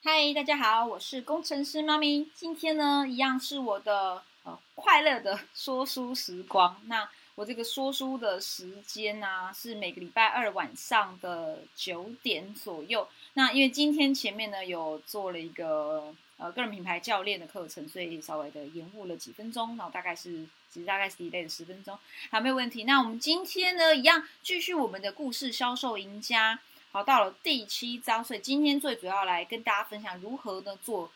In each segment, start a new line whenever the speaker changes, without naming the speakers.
嗨，大家好，我是工程师妈咪。今天呢，一样是我的呃快乐的 说书时光。那我这个说书的时间呢，是每个礼拜二晚上的九点左右。那因为今天前面呢有做了一个呃个人品牌教练的课程，所以稍微的延误了几分钟。然后大概是其实大概是 delay 了十分钟，好，没有问题。那我们今天呢，一样继续我们的故事销售赢家。好，到了第七章，所以今天最主要来跟大家分享如何呢做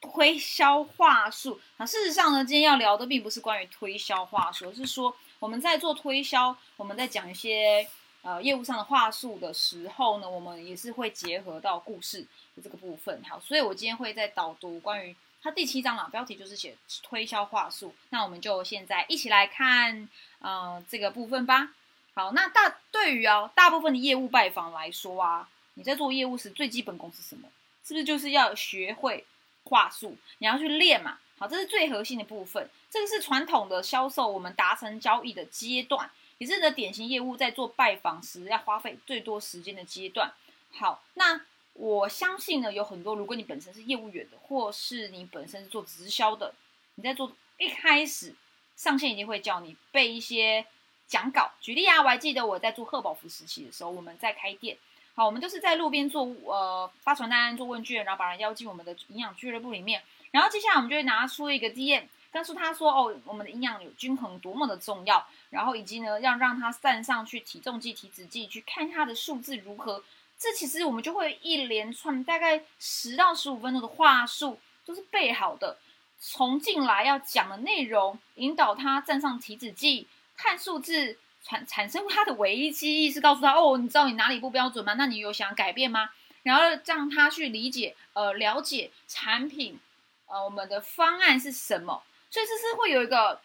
推销话术。那事实上呢，今天要聊的并不是关于推销话术，而是说我们在做推销，我们在讲一些呃业务上的话术的时候呢，我们也是会结合到故事的这个部分。好，所以我今天会在导读关于它第七章啊，标题就是写推销话术。那我们就现在一起来看呃这个部分吧。好，那大对于啊大部分的业务拜访来说啊，你在做业务时最基本功是什么？是不是就是要学会话术？你要去练嘛。好，这是最核心的部分。这个是传统的销售，我们达成交易的阶段，也是的典型业务在做拜访时要花费最多时间的阶段。好，那我相信呢，有很多如果你本身是业务员的，或是你本身是做直销的，你在做一开始上线一定会叫你背一些。讲稿。举例啊，我还记得我在做贺宝福时期的时候，我们在开店，好，我们就是在路边做呃发传单、做问卷，然后把人邀进我们的营养俱乐部里面，然后接下来我们就会拿出一个 DM，告诉他说哦，我们的营养有均衡多么的重要，然后以及呢要让他站上去体重计、体脂计去看他的数字如何，这其实我们就会一连串大概十到十五分钟的话术都是备好的，从进来要讲的内容引导他站上体脂计。看数字产产生他的危机意识，告诉他哦，你知道你哪里不标准吗？那你有想改变吗？然后让他去理解，呃，了解产品，呃，我们的方案是什么。所以这是会有一个，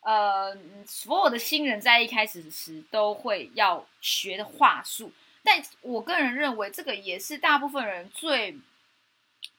呃，所有的新人在一开始时都会要学的话术。但我个人认为，这个也是大部分人最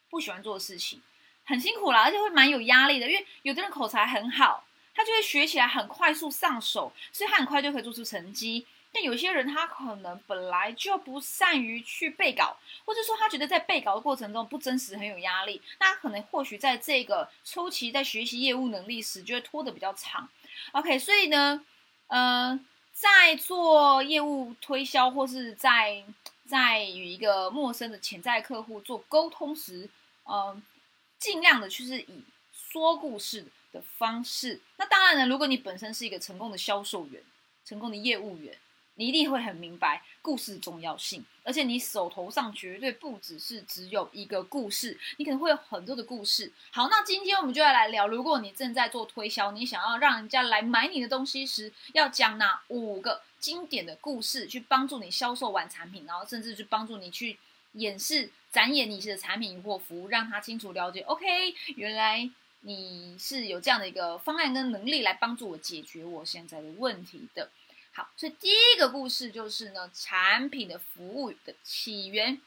不喜欢做的事情，很辛苦啦，而且会蛮有压力的，因为有的人口才很好。他就会学起来很快速上手，所以他很快就可以做出成绩。但有些人他可能本来就不善于去背稿，或者说他觉得在背稿的过程中不真实，很有压力。那他可能或许在这个初期在学习业务能力时，就会拖得比较长。OK，所以呢，呃，在做业务推销或是在在与一个陌生的潜在客户做沟通时，嗯，尽量的就是以说故事。的方式，那当然了。如果你本身是一个成功的销售员、成功的业务员，你一定会很明白故事的重要性。而且你手头上绝对不只是只有一个故事，你可能会有很多的故事。好，那今天我们就要来聊，如果你正在做推销，你想要让人家来买你的东西时，要讲哪五个经典的故事去帮助你销售完产品，然后甚至去帮助你去演示、展演你的产品或服务，让他清楚了解。OK，原来。你是有这样的一个方案跟能力来帮助我解决我现在的问题的。好，所以第一个故事就是呢，产品的服务的起源。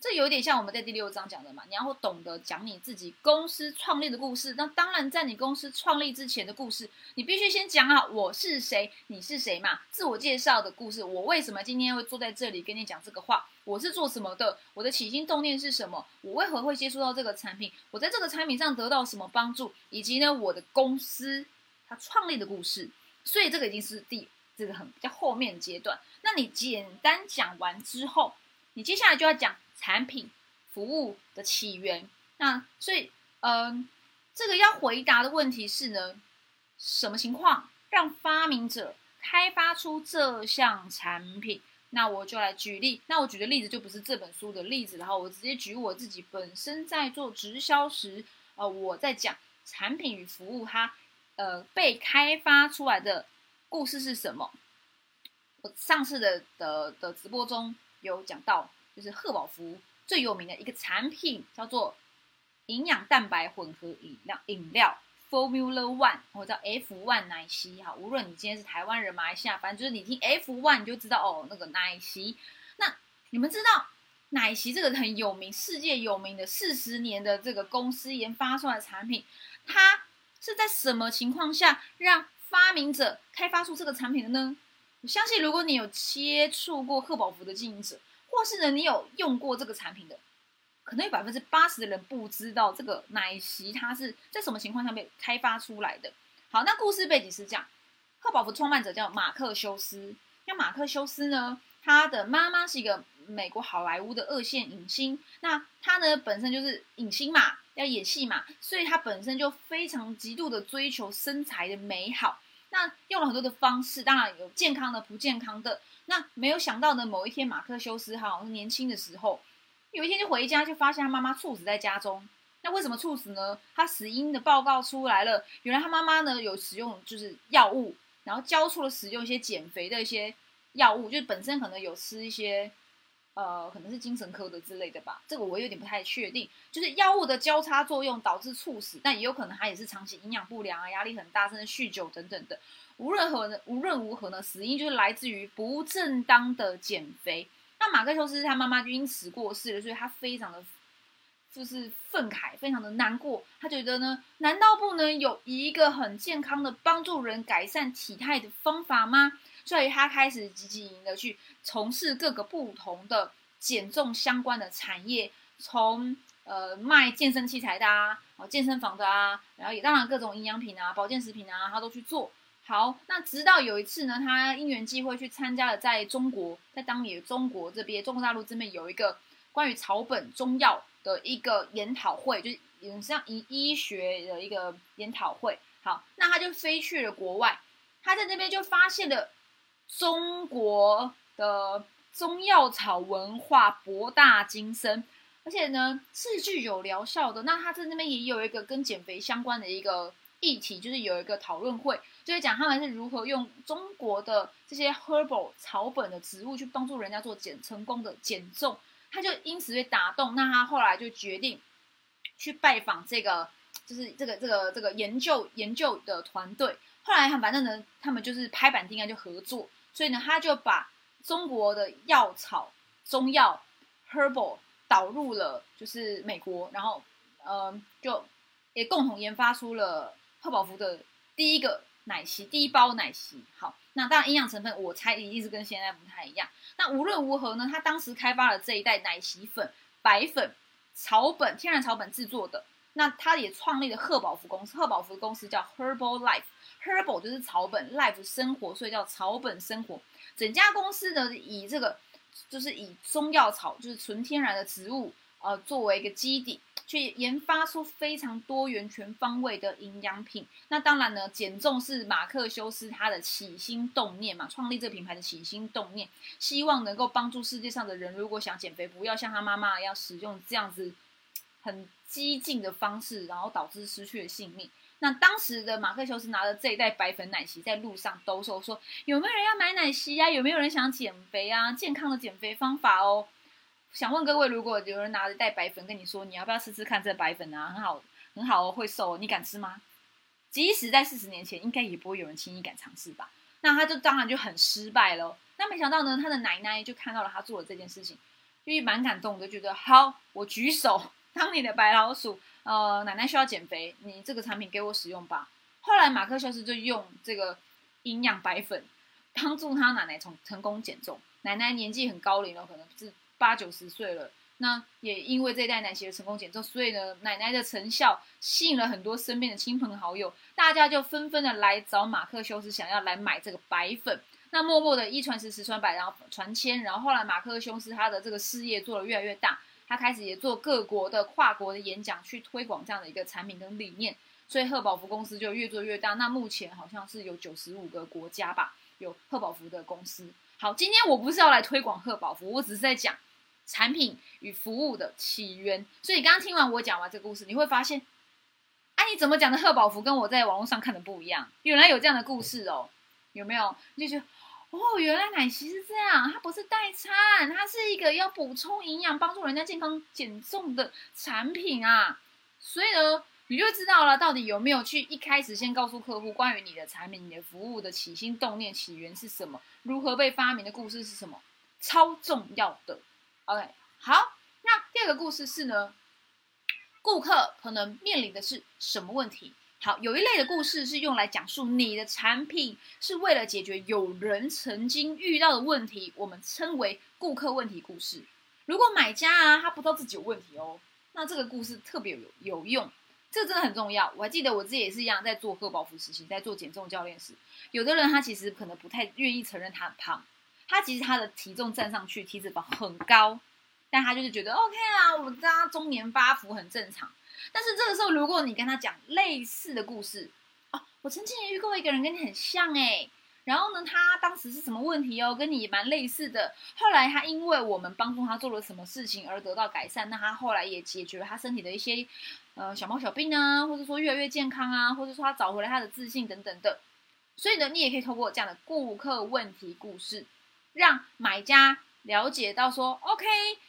这有点像我们在第六章讲的嘛，你要懂得讲你自己公司创立的故事。那当然，在你公司创立之前的故事，你必须先讲好我是谁，你是谁嘛，自我介绍的故事。我为什么今天会坐在这里跟你讲这个话？我是做什么的？我的起心动念是什么？我为何会接触到这个产品？我在这个产品上得到什么帮助？以及呢，我的公司它创立的故事。所以这个已经是第这个很比较后面阶段。那你简单讲完之后，你接下来就要讲。产品服务的起源，那所以，嗯，这个要回答的问题是呢，什么情况让发明者开发出这项产品？那我就来举例。那我举的例子就不是这本书的例子，然后我直接举我自己本身在做直销时，呃，我在讲产品与服务它，呃，被开发出来的故事是什么？我上次的的的直播中有讲到。就是赫宝福最有名的一个产品，叫做营养蛋白混合饮料饮料 Formula One，我叫 F One 奶昔哈。无论你今天是台湾人、马来西亚，反正就是你听 F One 你就知道哦，那个奶昔。那你们知道奶昔这个很有名、世界有名的四十年的这个公司研发出来的产品，它是在什么情况下让发明者开发出这个产品的呢？我相信如果你有接触过贺宝福的经营者。或是呢，你有用过这个产品的，可能有百分之八十的人不知道这个奶昔它是在什么情况下被开发出来的。好，那故事背景是这样：赫宝福创办者叫马克修斯。那马克修斯呢，他的妈妈是一个美国好莱坞的二线影星。那他呢本身就是影星嘛，要演戏嘛，所以他本身就非常极度的追求身材的美好。那用了很多的方式，当然有健康的、不健康的。那没有想到呢，某一天马克修斯哈年轻的时候。有一天就回家，就发现他妈妈猝死在家中。那为什么猝死呢？他死因的报告出来了，原来他妈妈呢有使用就是药物，然后交错了使用一些减肥的一些药物，就本身可能有吃一些呃可能是精神科的之类的吧，这个我有点不太确定。就是药物的交叉作用导致猝死，但也有可能他也是长期营养不良啊，压力很大，甚至酗酒等等的。无论何无论如何呢，死因就是来自于不正当的减肥。那马克修斯他妈妈就因此过世了，所以他非常的就是愤慨，非常的难过。他觉得呢，难道不能有一个很健康的帮助人改善体态的方法吗？所以他开始积极的去从事各个不同的减重相关的产业，从呃卖健身器材的啊，健身房的啊，然后也当然各种营养品啊、保健食品啊，他都去做。好，那直到有一次呢，他因缘际会去参加了在中国，在当年中国这边，中国大陆这边有一个关于草本中药的一个研讨会，就是有像医医学的一个研讨会。好，那他就飞去了国外，他在那边就发现了中国的中药草文化博大精深，而且呢是具有疗效的。那他在那边也有一个跟减肥相关的一个议题，就是有一个讨论会。就是讲他们是如何用中国的这些 herbal 草本的植物去帮助人家做减成功的减重，他就因此被打动。那他后来就决定去拜访这个，就是这个这个这个研究研究的团队。后来他反正呢，他们就是拍板定案就合作，所以呢，他就把中国的药草中药 herbal 导入了就是美国，然后呃就也共同研发出了赫宝福的第一个。奶昔第一包奶昔，好，那当然营养成分我猜一定是跟现在不太一样。那无论如何呢，他当时开发了这一代奶昔粉，白粉草本天然草本制作的。那他也创立了赫宝福公司，赫宝福公司叫 Herbal Life Herbal 就是草本，Life 生活，所以叫草本生活。整家公司呢，以这个就是以中药草，就是纯天然的植物，呃，作为一个基底。去研发出非常多元、全方位的营养品。那当然呢，减重是马克修斯他的起心动念嘛，创立这个品牌的起心动念，希望能够帮助世界上的人，如果想减肥，不要像他妈妈一样使用这样子很激进的方式，然后导致失去了性命。那当时的马克修斯拿着这一袋白粉奶昔在路上兜售，说有没有人要买奶昔呀？有没有人想减肥啊？健康的减肥方法哦。想问各位，如果有人拿着袋白粉跟你说，你要不要试试看这白粉啊？很好，很好哦，会瘦，你敢吃吗？即使在四十年前，应该也不会有人轻易敢尝试吧？那他就当然就很失败了。那没想到呢，他的奶奶就看到了他做了这件事情，就蛮感动的，觉得好，我举手当你的白老鼠。呃，奶奶需要减肥，你这个产品给我使用吧。后来马克修斯就用这个营养白粉帮助他奶奶从成功减重。奶奶年纪很高龄了，可能是。八九十岁了，那也因为这代奶昔的成功减重，所以呢，奶奶的成效吸引了很多身边的亲朋好友，大家就纷纷的来找马克修斯，想要来买这个白粉。那默默的一传十，十传百，然后传千，然后后来马克修斯他的这个事业做得越来越大，他开始也做各国的跨国的演讲，去推广这样的一个产品跟理念，所以赫宝福公司就越做越大。那目前好像是有九十五个国家吧，有赫宝福的公司。好，今天我不是要来推广赫宝福，我只是在讲。产品与服务的起源，所以刚刚听完我讲完这个故事，你会发现，哎，你怎么讲的贺宝福跟我在网络上看的不一样？原来有这样的故事哦，有没有？就觉得，哦，原来奶昔是这样，它不是代餐，它是一个要补充营养、帮助人家健康减重的产品啊。所以呢，你就知道了，到底有没有去一开始先告诉客户关于你的产品、你的服务的起心动念、起源是什么，如何被发明的故事是什么，超重要的。OK，好，那第二个故事是呢，顾客可能面临的是什么问题？好，有一类的故事是用来讲述你的产品是为了解决有人曾经遇到的问题，我们称为顾客问题故事。如果买家啊他不知道自己有问题哦，那这个故事特别有有用，这个真的很重要。我还记得我自己也是一样，在做贺宝福时期，在做减重教练时，有的人他其实可能不太愿意承认他很胖，他其实他的体重站上去，体脂肪很高，但他就是觉得 OK 啊，我家中年发福很正常。但是这个时候，如果你跟他讲类似的故事，哦，我曾经也遇过一个人跟你很像哎，然后呢，他当时是什么问题哦，跟你蛮类似的。后来他因为我们帮助他做了什么事情而得到改善，那他后来也解决了他身体的一些呃小毛小病啊，或者说越来越健康啊，或者说他找回了他的自信等等的。所以呢，你也可以透过这样的顾客问题故事，让买家了解到说，OK，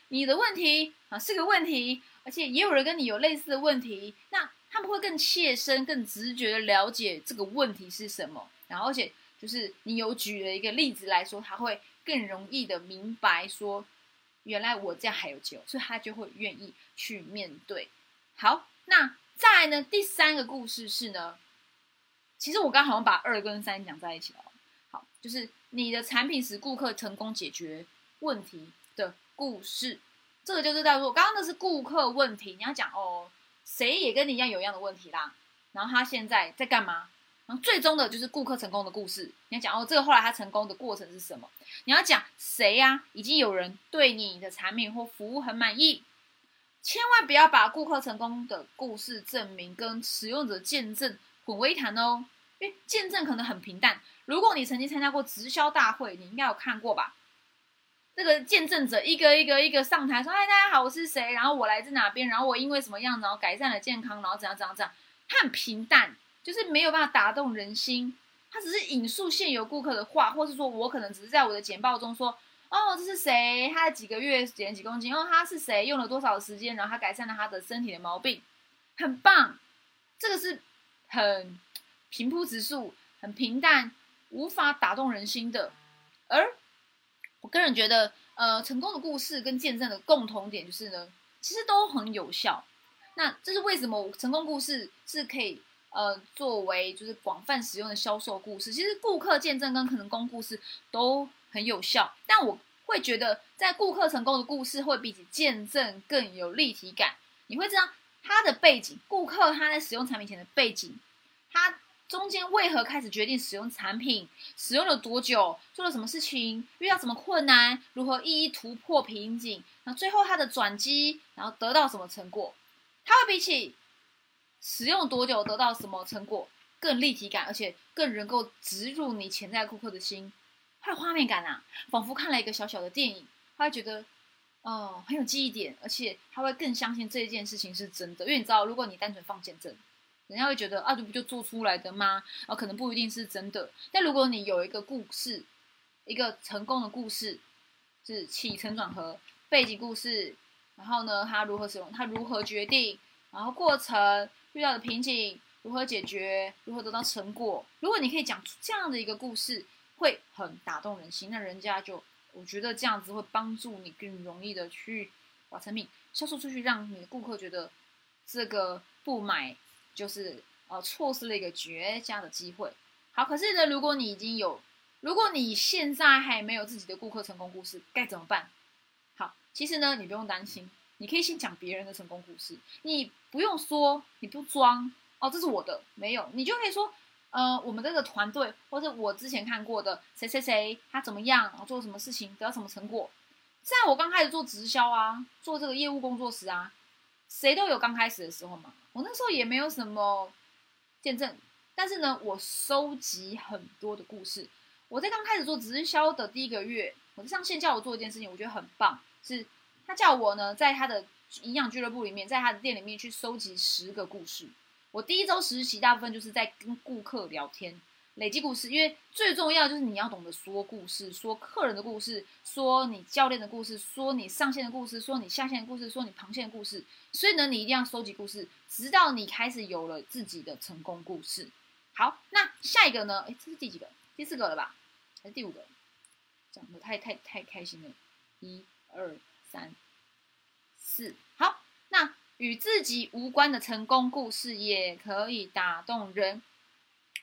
你的问题啊是个问题。而且也有人跟你有类似的问题，那他们会更切身、更直觉的了解这个问题是什么。然后，而且就是你有举了一个例子来说，他会更容易的明白说，原来我这样还有救，所以他就会愿意去面对。好，那再来呢？第三个故事是呢，其实我刚好像把二跟三讲在一起了。好，就是你的产品使顾客成功解决问题的故事。这个就是在说，刚刚那是顾客问题，你要讲哦，谁也跟你一样有一样的问题啦。然后他现在在干嘛？然后最终的就是顾客成功的故事。你要讲哦，这个后来他成功的过程是什么？你要讲谁呀？已经有人对你的产品或服务很满意，千万不要把顾客成功的故事证明跟使用者见证混为一谈哦，因为见证可能很平淡。如果你曾经参加过直销大会，你应该有看过吧？这个见证者一个一个一个上台说：“嗨，大家好，我是谁？然后我来自哪边？然后我因为什么样，然后改善了健康，然后怎样怎样怎样。”他很平淡，就是没有办法打动人心。他只是引述现有顾客的话，或是说我可能只是在我的简报中说：“哦，这是谁？他的几个月减几公斤？哦，他是谁？用了多少时间？然后他改善了他的身体的毛病，很棒。”这个是很平铺直述、很平淡、无法打动人心的，而。我个人觉得，呃，成功的故事跟见证的共同点就是呢，其实都很有效。那这是为什么？成功故事是可以呃作为就是广泛使用的销售故事。其实顾客见证跟成功故事都很有效，但我会觉得，在顾客成功的故事会比起见证更有立体感。你会知道他的背景，顾客他在使用产品前的背景，他。中间为何开始决定使用产品？使用了多久？做了什么事情？遇到什么困难？如何一一突破瓶颈？然后最后他的转机，然后得到什么成果？它会比起使用多久得到什么成果更立体感，而且更能够植入你潜在顾客的心，它有画面感啊，仿佛看了一个小小的电影。他会觉得，哦，很有记忆点，而且他会更相信这一件事情是真的。因为你知道，如果你单纯放见证。人家会觉得啊，这不就做出来的吗？啊，可能不一定是真的。但如果你有一个故事，一个成功的故事，是起承转合背景故事，然后呢，他如何使用，他如何决定，然后过程遇到的瓶颈如何解决，如何得到成果。如果你可以讲出这样的一个故事，会很打动人心。那人家就，我觉得这样子会帮助你更容易的去把产品销售出去，让你的顾客觉得这个不买。就是呃错失了一个绝佳的机会。好，可是呢，如果你已经有，如果你现在还没有自己的顾客成功故事，该怎么办？好，其实呢，你不用担心，你可以先讲别人的成功故事，你不用说，你不装哦，这是我的，没有，你就可以说，呃，我们这个团队，或者我之前看过的谁谁谁，他怎么样，做什么事情，得到什么成果。在我刚开始做直销啊，做这个业务工作时啊，谁都有刚开始的时候嘛。我那时候也没有什么见证，但是呢，我收集很多的故事。我在刚开始做直销的第一个月，我上线叫我做一件事情，我觉得很棒，是他叫我呢，在他的营养俱乐部里面，在他的店里面去收集十个故事。我第一周实习，大部分就是在跟顾客聊天。累积故事，因为最重要就是你要懂得说故事，说客人的故事，说你教练的故事，说你上线的故事，说你下线的故事，说你螃蟹的故事。所以呢，你一定要收集故事，直到你开始有了自己的成功故事。好，那下一个呢？哎，这是第几个？第四个了吧？还是第五个？讲的太太太开心了！一、二、三、四。好，那与自己无关的成功故事也可以打动人。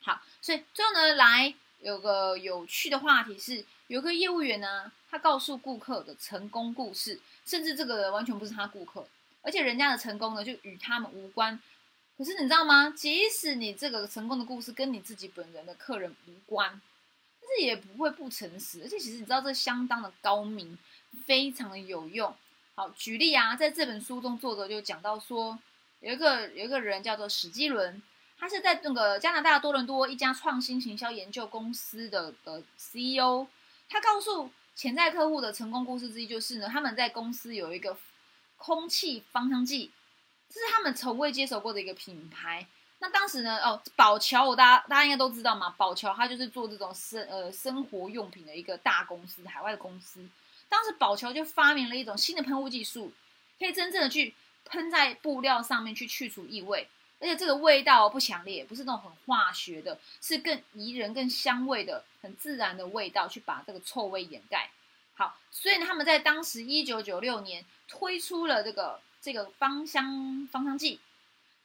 好，所以最后呢，来有个有趣的话题是，有个业务员呢，他告诉顾客的成功故事，甚至这个完全不是他顾客，而且人家的成功呢就与他们无关。可是你知道吗？即使你这个成功的故事跟你自己本人的客人无关，但是也不会不诚实。而且其实你知道这相当的高明，非常的有用。好，举例啊，在这本书中，作者就讲到说，有一个有一个人叫做史基伦，他是在那个加拿大多伦多一家创新行销研究公司的的 CEO。他告诉潜在客户的成功故事之一就是呢，他们在公司有一个空气芳香剂，这是他们从未接手过的一个品牌。那当时呢，哦，宝乔，我大家大家应该都知道嘛，宝乔它就是做这种生呃生活用品的一个大公司，海外的公司。当时宝乔就发明了一种新的喷雾技术，可以真正的去喷在布料上面去去除异味，而且这个味道不强烈，不是那种很化学的，是更宜人、更香味的、很自然的味道，去把这个臭味掩盖。好，所以呢他们在当时一九九六年推出了这个这个芳香芳香剂，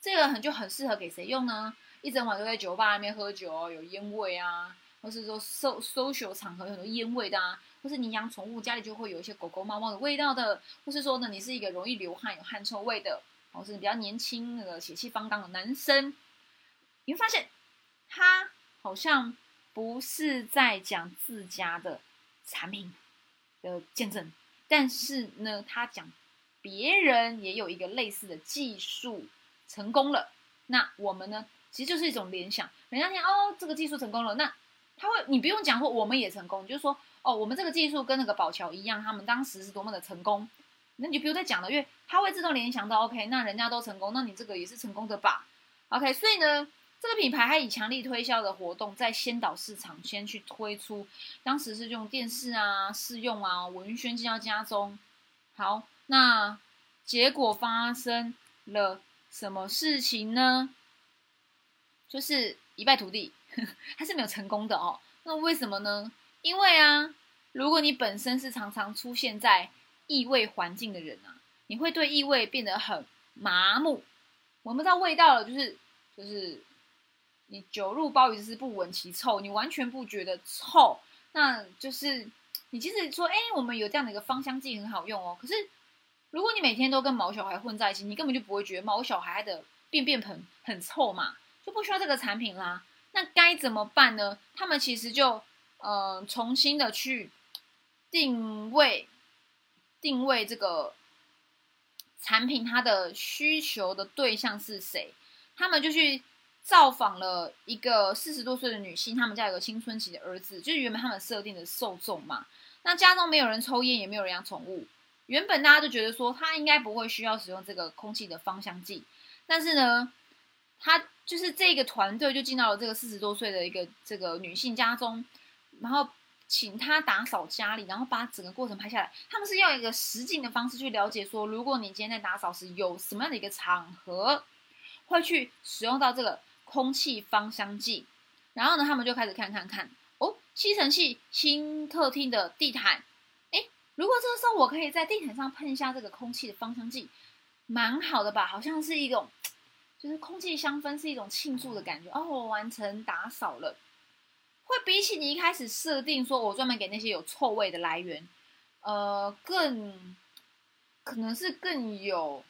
这个很就很适合给谁用呢？一整晚都在酒吧里面喝酒，有烟味啊，或是说 so social 场合有很多烟味的啊。或是你养宠物，家里就会有一些狗狗、猫猫的味道的；或是说呢，你是一个容易流汗、有汗臭味的，或是比较年轻、那个血气方刚的男生，你会发现他好像不是在讲自家的产品的见证，但是呢，他讲别人也有一个类似的技术成功了。那我们呢，其实就是一种联想，人家听哦，这个技术成功了，那他会，你不用讲说我们也成功，就是说。哦，我们这个技术跟那个宝桥一样，他们当时是多么的成功，那你就不用再讲了，因为它会自动联想到，OK，那人家都成功，那你这个也是成功的吧？OK，所以呢，这个品牌还以强力推销的活动在先导市场，先去推出，当时是用电视啊、试用啊、文宣进到家中。好，那结果发生了什么事情呢？就是一败涂地，它是没有成功的哦。那为什么呢？因为啊，如果你本身是常常出现在异味环境的人啊，你会对异味变得很麻木，闻不到味道了，就是就是你久入鲍鱼之不闻其臭，你完全不觉得臭，那就是你即使说，哎，我们有这样的一个芳香剂很好用哦，可是如果你每天都跟毛小孩混在一起，你根本就不会觉得毛小孩的便便盆很臭嘛，就不需要这个产品啦。那该怎么办呢？他们其实就。嗯，重新的去定位定位这个产品，它的需求的对象是谁？他们就去造访了一个四十多岁的女性，他们家有个青春期的儿子，就是原本他们设定的受众嘛。那家中没有人抽烟，也没有人养宠物，原本大家都觉得说他应该不会需要使用这个空气的芳香剂，但是呢，他就是这个团队就进到了这个四十多岁的一个这个女性家中。然后请他打扫家里，然后把整个过程拍下来。他们是要一个实景的方式去了解，说如果你今天在打扫时有什么样的一个场合会去使用到这个空气芳香剂，然后呢，他们就开始看看看哦，吸尘器新客厅的地毯，哎，如果这个时候我可以在地毯上喷一下这个空气的芳香剂，蛮好的吧？好像是一种，就是空气香氛是一种庆祝的感觉哦，我完成打扫了。会比起你一开始设定说，我专门给那些有臭味的来源，呃，更可能是更有，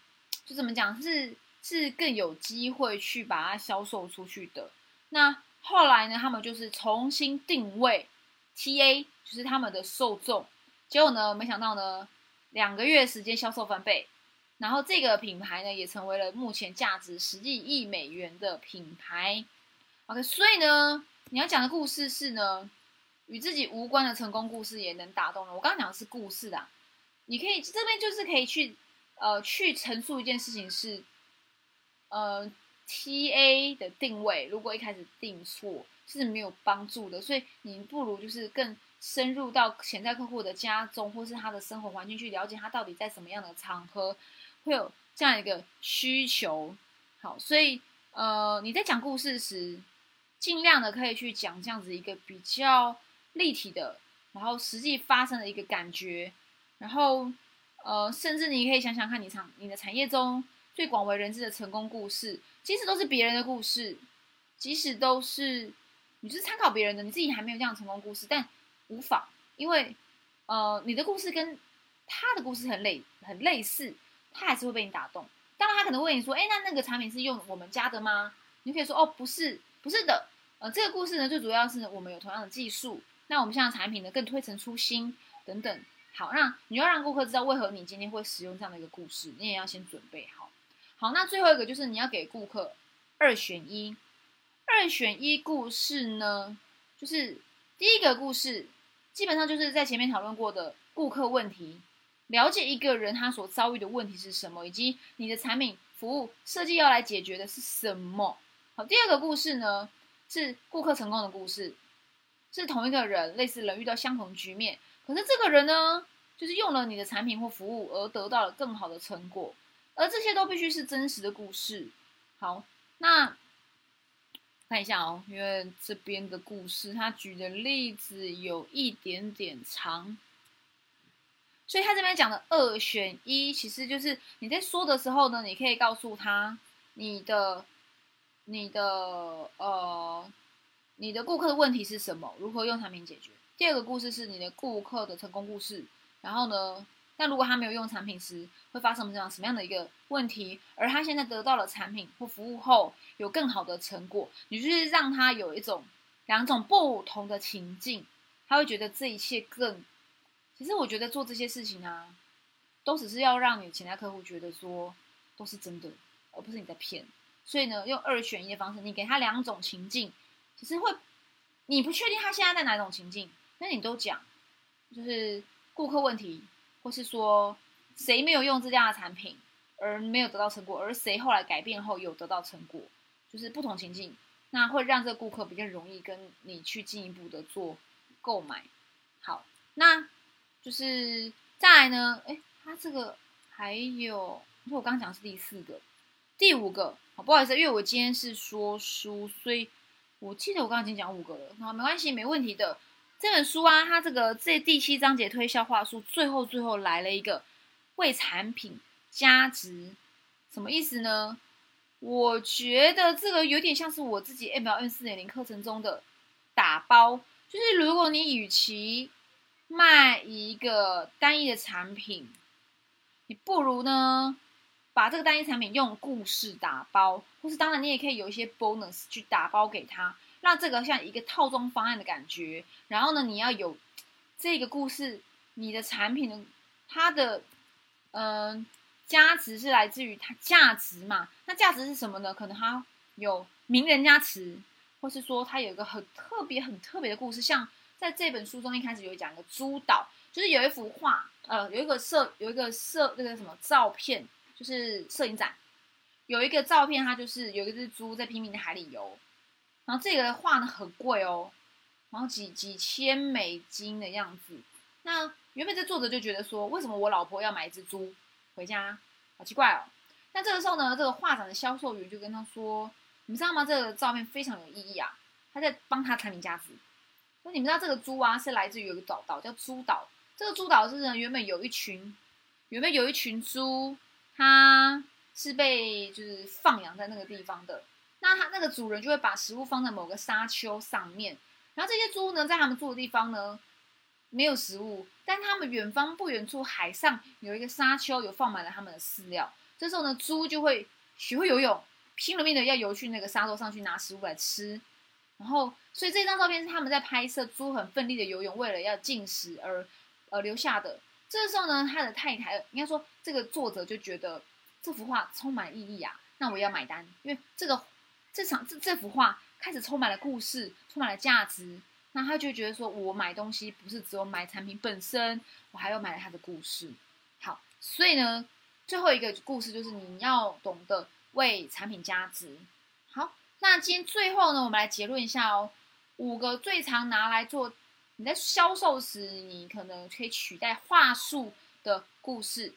就怎么讲，是是更有机会去把它销售出去的。那后来呢，他们就是重新定位 TA，就是他们的受众。结果呢，没想到呢，两个月时间销售翻倍，然后这个品牌呢，也成为了目前价值十几亿美元的品牌。OK，所以呢。你要讲的故事是呢，与自己无关的成功故事也能打动人。我刚刚讲的是故事啊，你可以这边就是可以去呃去陈述一件事情是，呃 T A 的定位如果一开始定错是没有帮助的，所以你不如就是更深入到潜在客户的家中或是他的生活环境去了解他到底在什么样的场合会有这样一个需求。好，所以呃你在讲故事时。尽量的可以去讲这样子一个比较立体的，然后实际发生的一个感觉，然后呃，甚至你可以想想看你产你的产业中最广为人知的成功故事，即使都是别人的故事，即使都是你是参考别人的，你自己还没有这样成功故事，但无妨，因为呃，你的故事跟他的故事很类很类似，他还是会被你打动。当然，他可能问你说：“哎，那那个产品是用我们家的吗？”你可以说：“哦，不是，不是的。呃，这个故事呢，最主要是我们有同样的技术。那我们现在产品呢，更推陈出新等等。好，那你要让顾客知道为何你今天会使用这样的一个故事，你也要先准备好。好，那最后一个就是你要给顾客二选一。二选一故事呢，就是第一个故事，基本上就是在前面讨论过的顾客问题，了解一个人他所遭遇的问题是什么，以及你的产品服务设计要来解决的是什么。好，第二个故事呢是顾客成功的故事，是同一个人，类似人遇到相同局面，可是这个人呢，就是用了你的产品或服务而得到了更好的成果，而这些都必须是真实的故事。好，那。看一下哦，因为这边的故事他举的例子有一点点长，所以他这边讲的二选一，其实就是你在说的时候呢，你可以告诉他你的、你的呃、你的顾客的问题是什么，如何用产品解决。第二个故事是你的顾客的成功故事，然后呢？但如果他没有用产品时，会发生这样什么样的一个问题？而他现在得到了产品或服务后，有更好的成果，你就是让他有一种两种不同的情境，他会觉得这一切更。其实我觉得做这些事情啊，都只是要让你潜在客户觉得说都是真的，而不是你在骗。所以呢，用二选一的方式，你给他两种情境，其实会你不确定他现在在哪种情境，那你都讲，就是顾客问题。或是说谁没有用这家的产品而没有得到成果，而谁后来改变后有得到成果，就是不同情境，那会让这个顾客比较容易跟你去进一步的做购买。好，那就是再来呢，哎，他这个还有，因为我刚讲是第四个，第五个，好，不好意思，因为我今天是说书，所以我记得我刚刚已经讲五个了，好，没关系，没问题的。这本书啊，它这个这第七章节推销话术，最后最后来了一个为产品加值，什么意思呢？我觉得这个有点像是我自己 M L N 四点零课程中的打包，就是如果你与其卖一个单一的产品，你不如呢把这个单一产品用故事打包，或是当然你也可以有一些 bonus 去打包给他。让这个像一个套装方案的感觉，然后呢，你要有这个故事，你的产品的它的嗯价值是来自于它价值嘛？那价值是什么呢？可能它有名人加持，或是说它有一个很特别、很特别的故事。像在这本书中一开始有讲一个猪岛，就是有一幅画，呃，有一个摄有一个摄那个什么照片，就是摄影展有一个照片，它就是有一只猪在拼命的海里游。然后这个画呢很贵哦，然后几几千美金的样子。那原本这作者就觉得说，为什么我老婆要买一只猪回家？好奇怪哦。那这个时候呢，这个画展的销售员就跟他说：“你们知道吗？这个照片非常有意义啊，他在帮他产品价值。那你们知道这个猪啊是来自于有个岛岛叫猪岛。这个猪岛是呢原本有一群，原本有一群猪，它是被就是放养在那个地方的。”那它那个主人就会把食物放在某个沙丘上面，然后这些猪呢，在他们住的地方呢，没有食物，但他们远方不远处海上有一个沙丘，有放满了他们的饲料。这时候呢，猪就会学会游泳，拼了命的要游去那个沙洲上去拿食物来吃。然后，所以这张照片是他们在拍摄猪很奋力的游泳，为了要进食而而留下的。这时候呢，他的太太应该说，这个作者就觉得这幅画充满意义啊，那我要买单，因为这个。这场这这幅画开始充满了故事，充满了价值，那他就觉得说，我买东西不是只有买产品本身，我还要买了他的故事。好，所以呢，最后一个故事就是你要懂得为产品加值。好，那今天最后呢，我们来结论一下哦，五个最常拿来做你在销售时，你可能可以取代话术的故事。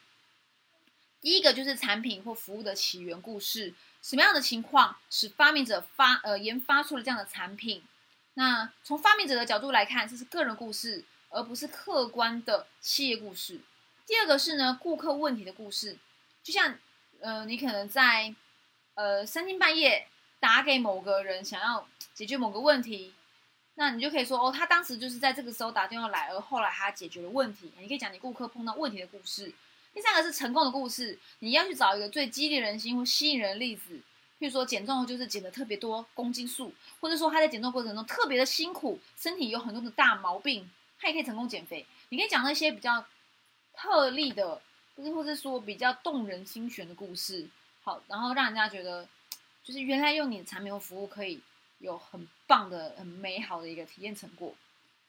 第一个就是产品或服务的起源故事。什么样的情况使发明者发呃研发出了这样的产品？那从发明者的角度来看，这是个人故事，而不是客观的企业故事。第二个是呢，顾客问题的故事，就像呃，你可能在呃三更半夜打给某个人，想要解决某个问题，那你就可以说哦，他当时就是在这个时候打电话来，而后来他解决了问题。你可以讲你顾客碰到问题的故事。第三个是成功的故事，你要去找一个最激励人心或吸引人的例子，譬如说减重就是减的特别多公斤数，或者说他在减重过程中特别的辛苦，身体有很多的大毛病，他也可以成功减肥。你可以讲那些比较特例的，或者或者说比较动人心弦的故事，好，然后让人家觉得，就是原来用你的产品或服务可以有很棒的、很美好的一个体验成果。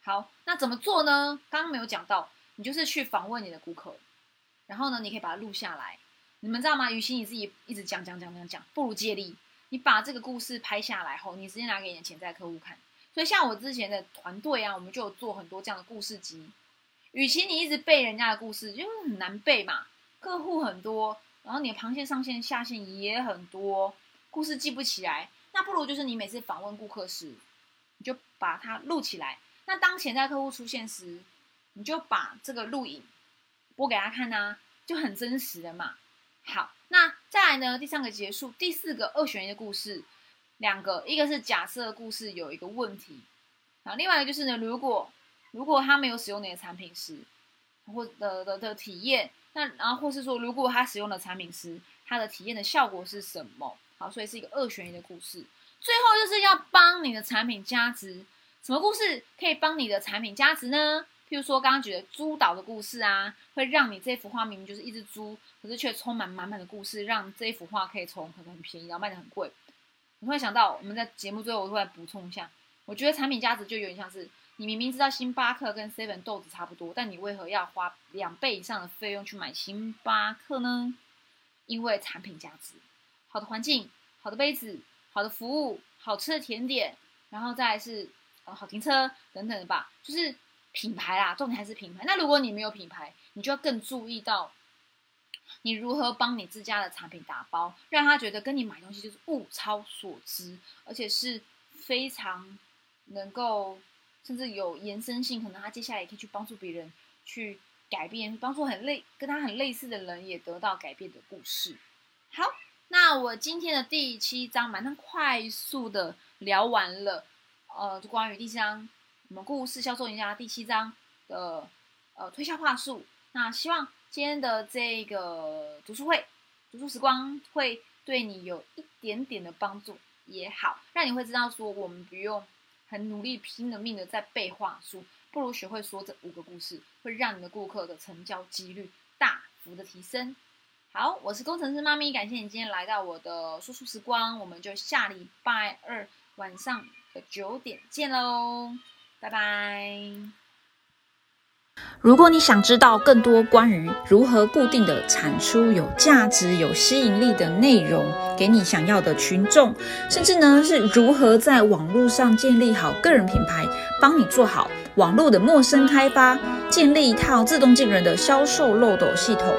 好，那怎么做呢？刚刚没有讲到，你就是去访问你的顾客。然后呢，你可以把它录下来。你们知道吗？与其你自己一直讲讲讲讲讲，不如借力。你把这个故事拍下来后，你直接拿给你的潜在客户看。所以像我之前的团队啊，我们就有做很多这样的故事集。与其你一直背人家的故事，就是很难背嘛。客户很多，然后你的螃蟹上线下线也很多，故事记不起来。那不如就是你每次访问顾客时，你就把它录起来。那当潜在客户出现时，你就把这个录影。播给他看呐，就很真实的嘛。好，那再来呢？第三个结束，第四个二选一的故事，两个，一个是假设故事有一个问题，啊，另外一个就是呢，如果如果他没有使用你的产品时，或的的的体验，那然后或是说，如果他使用了产品时，他的体验的效果是什么？好，所以是一个二选一的故事。最后就是要帮你的产品加值，什么故事可以帮你的产品加值呢？譬如说，刚刚举的猪岛的故事啊，会让你这幅画明明就是一只猪，可是却充满满满的故事，让这幅画可以从可能很便宜，然后卖的很贵。你会想到，我们在节目最后，我会来补充一下，我觉得产品价值就有点像是，你明明知道星巴克跟 Seven 豆子差不多，但你为何要花两倍以上的费用去买星巴克呢？因为产品价值，好的环境、好的杯子、好的服务、好吃的甜点，然后再是呃好停车等等的吧，就是。品牌啦，重点还是品牌。那如果你没有品牌，你就要更注意到你如何帮你自家的产品打包，让他觉得跟你买东西就是物超所值，而且是非常能够甚至有延伸性，可能他接下来也可以去帮助别人去改变，帮助很类跟他很类似的人也得到改变的故事。好，那我今天的第七章马上快速的聊完了，呃，就关于第七章。我们故事销售赢家第七章的呃推销话术，那希望今天的这个读书会、读书时光会对你有一点点的帮助也好，让你会知道说我们不用很努力拼了命的在背话术，不如学会说这五个故事，会让你的顾客的成交几率大幅的提升。好，我是工程师妈咪，感谢你今天来到我的说书时光，我们就下礼拜二晚上的九点见喽。拜拜。
如果你想知道更多关于如何固定的产出有价值、有吸引力的内容，给你想要的群众，甚至呢是如何在网络上建立好个人品牌，帮你做好网络的陌生开发，建立一套自动进人的销售漏斗系统，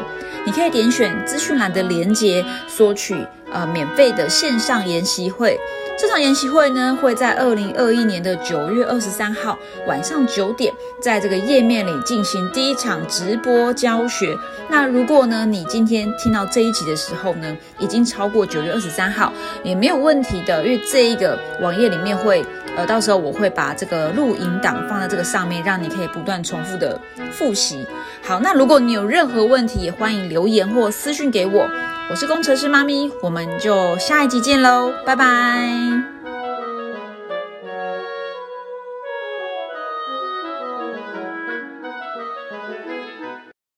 你可以点选资讯栏的连接，索取呃免费的线上研习会。这场研习会呢，会在二零二一年的九月二十三号晚上九点，在这个页面里进行第一场直播教学。那如果呢，你今天听到这一集的时候呢，已经超过九月二十三号，也没有问题的，因为这一个网页里面会，呃，到时候我会把这个录音档放在这个上面，让你可以不断重复的复习。好，那如果你有任何问题，也欢迎留言或私讯给我。我是工程师妈咪，我们就下一集见喽，拜拜。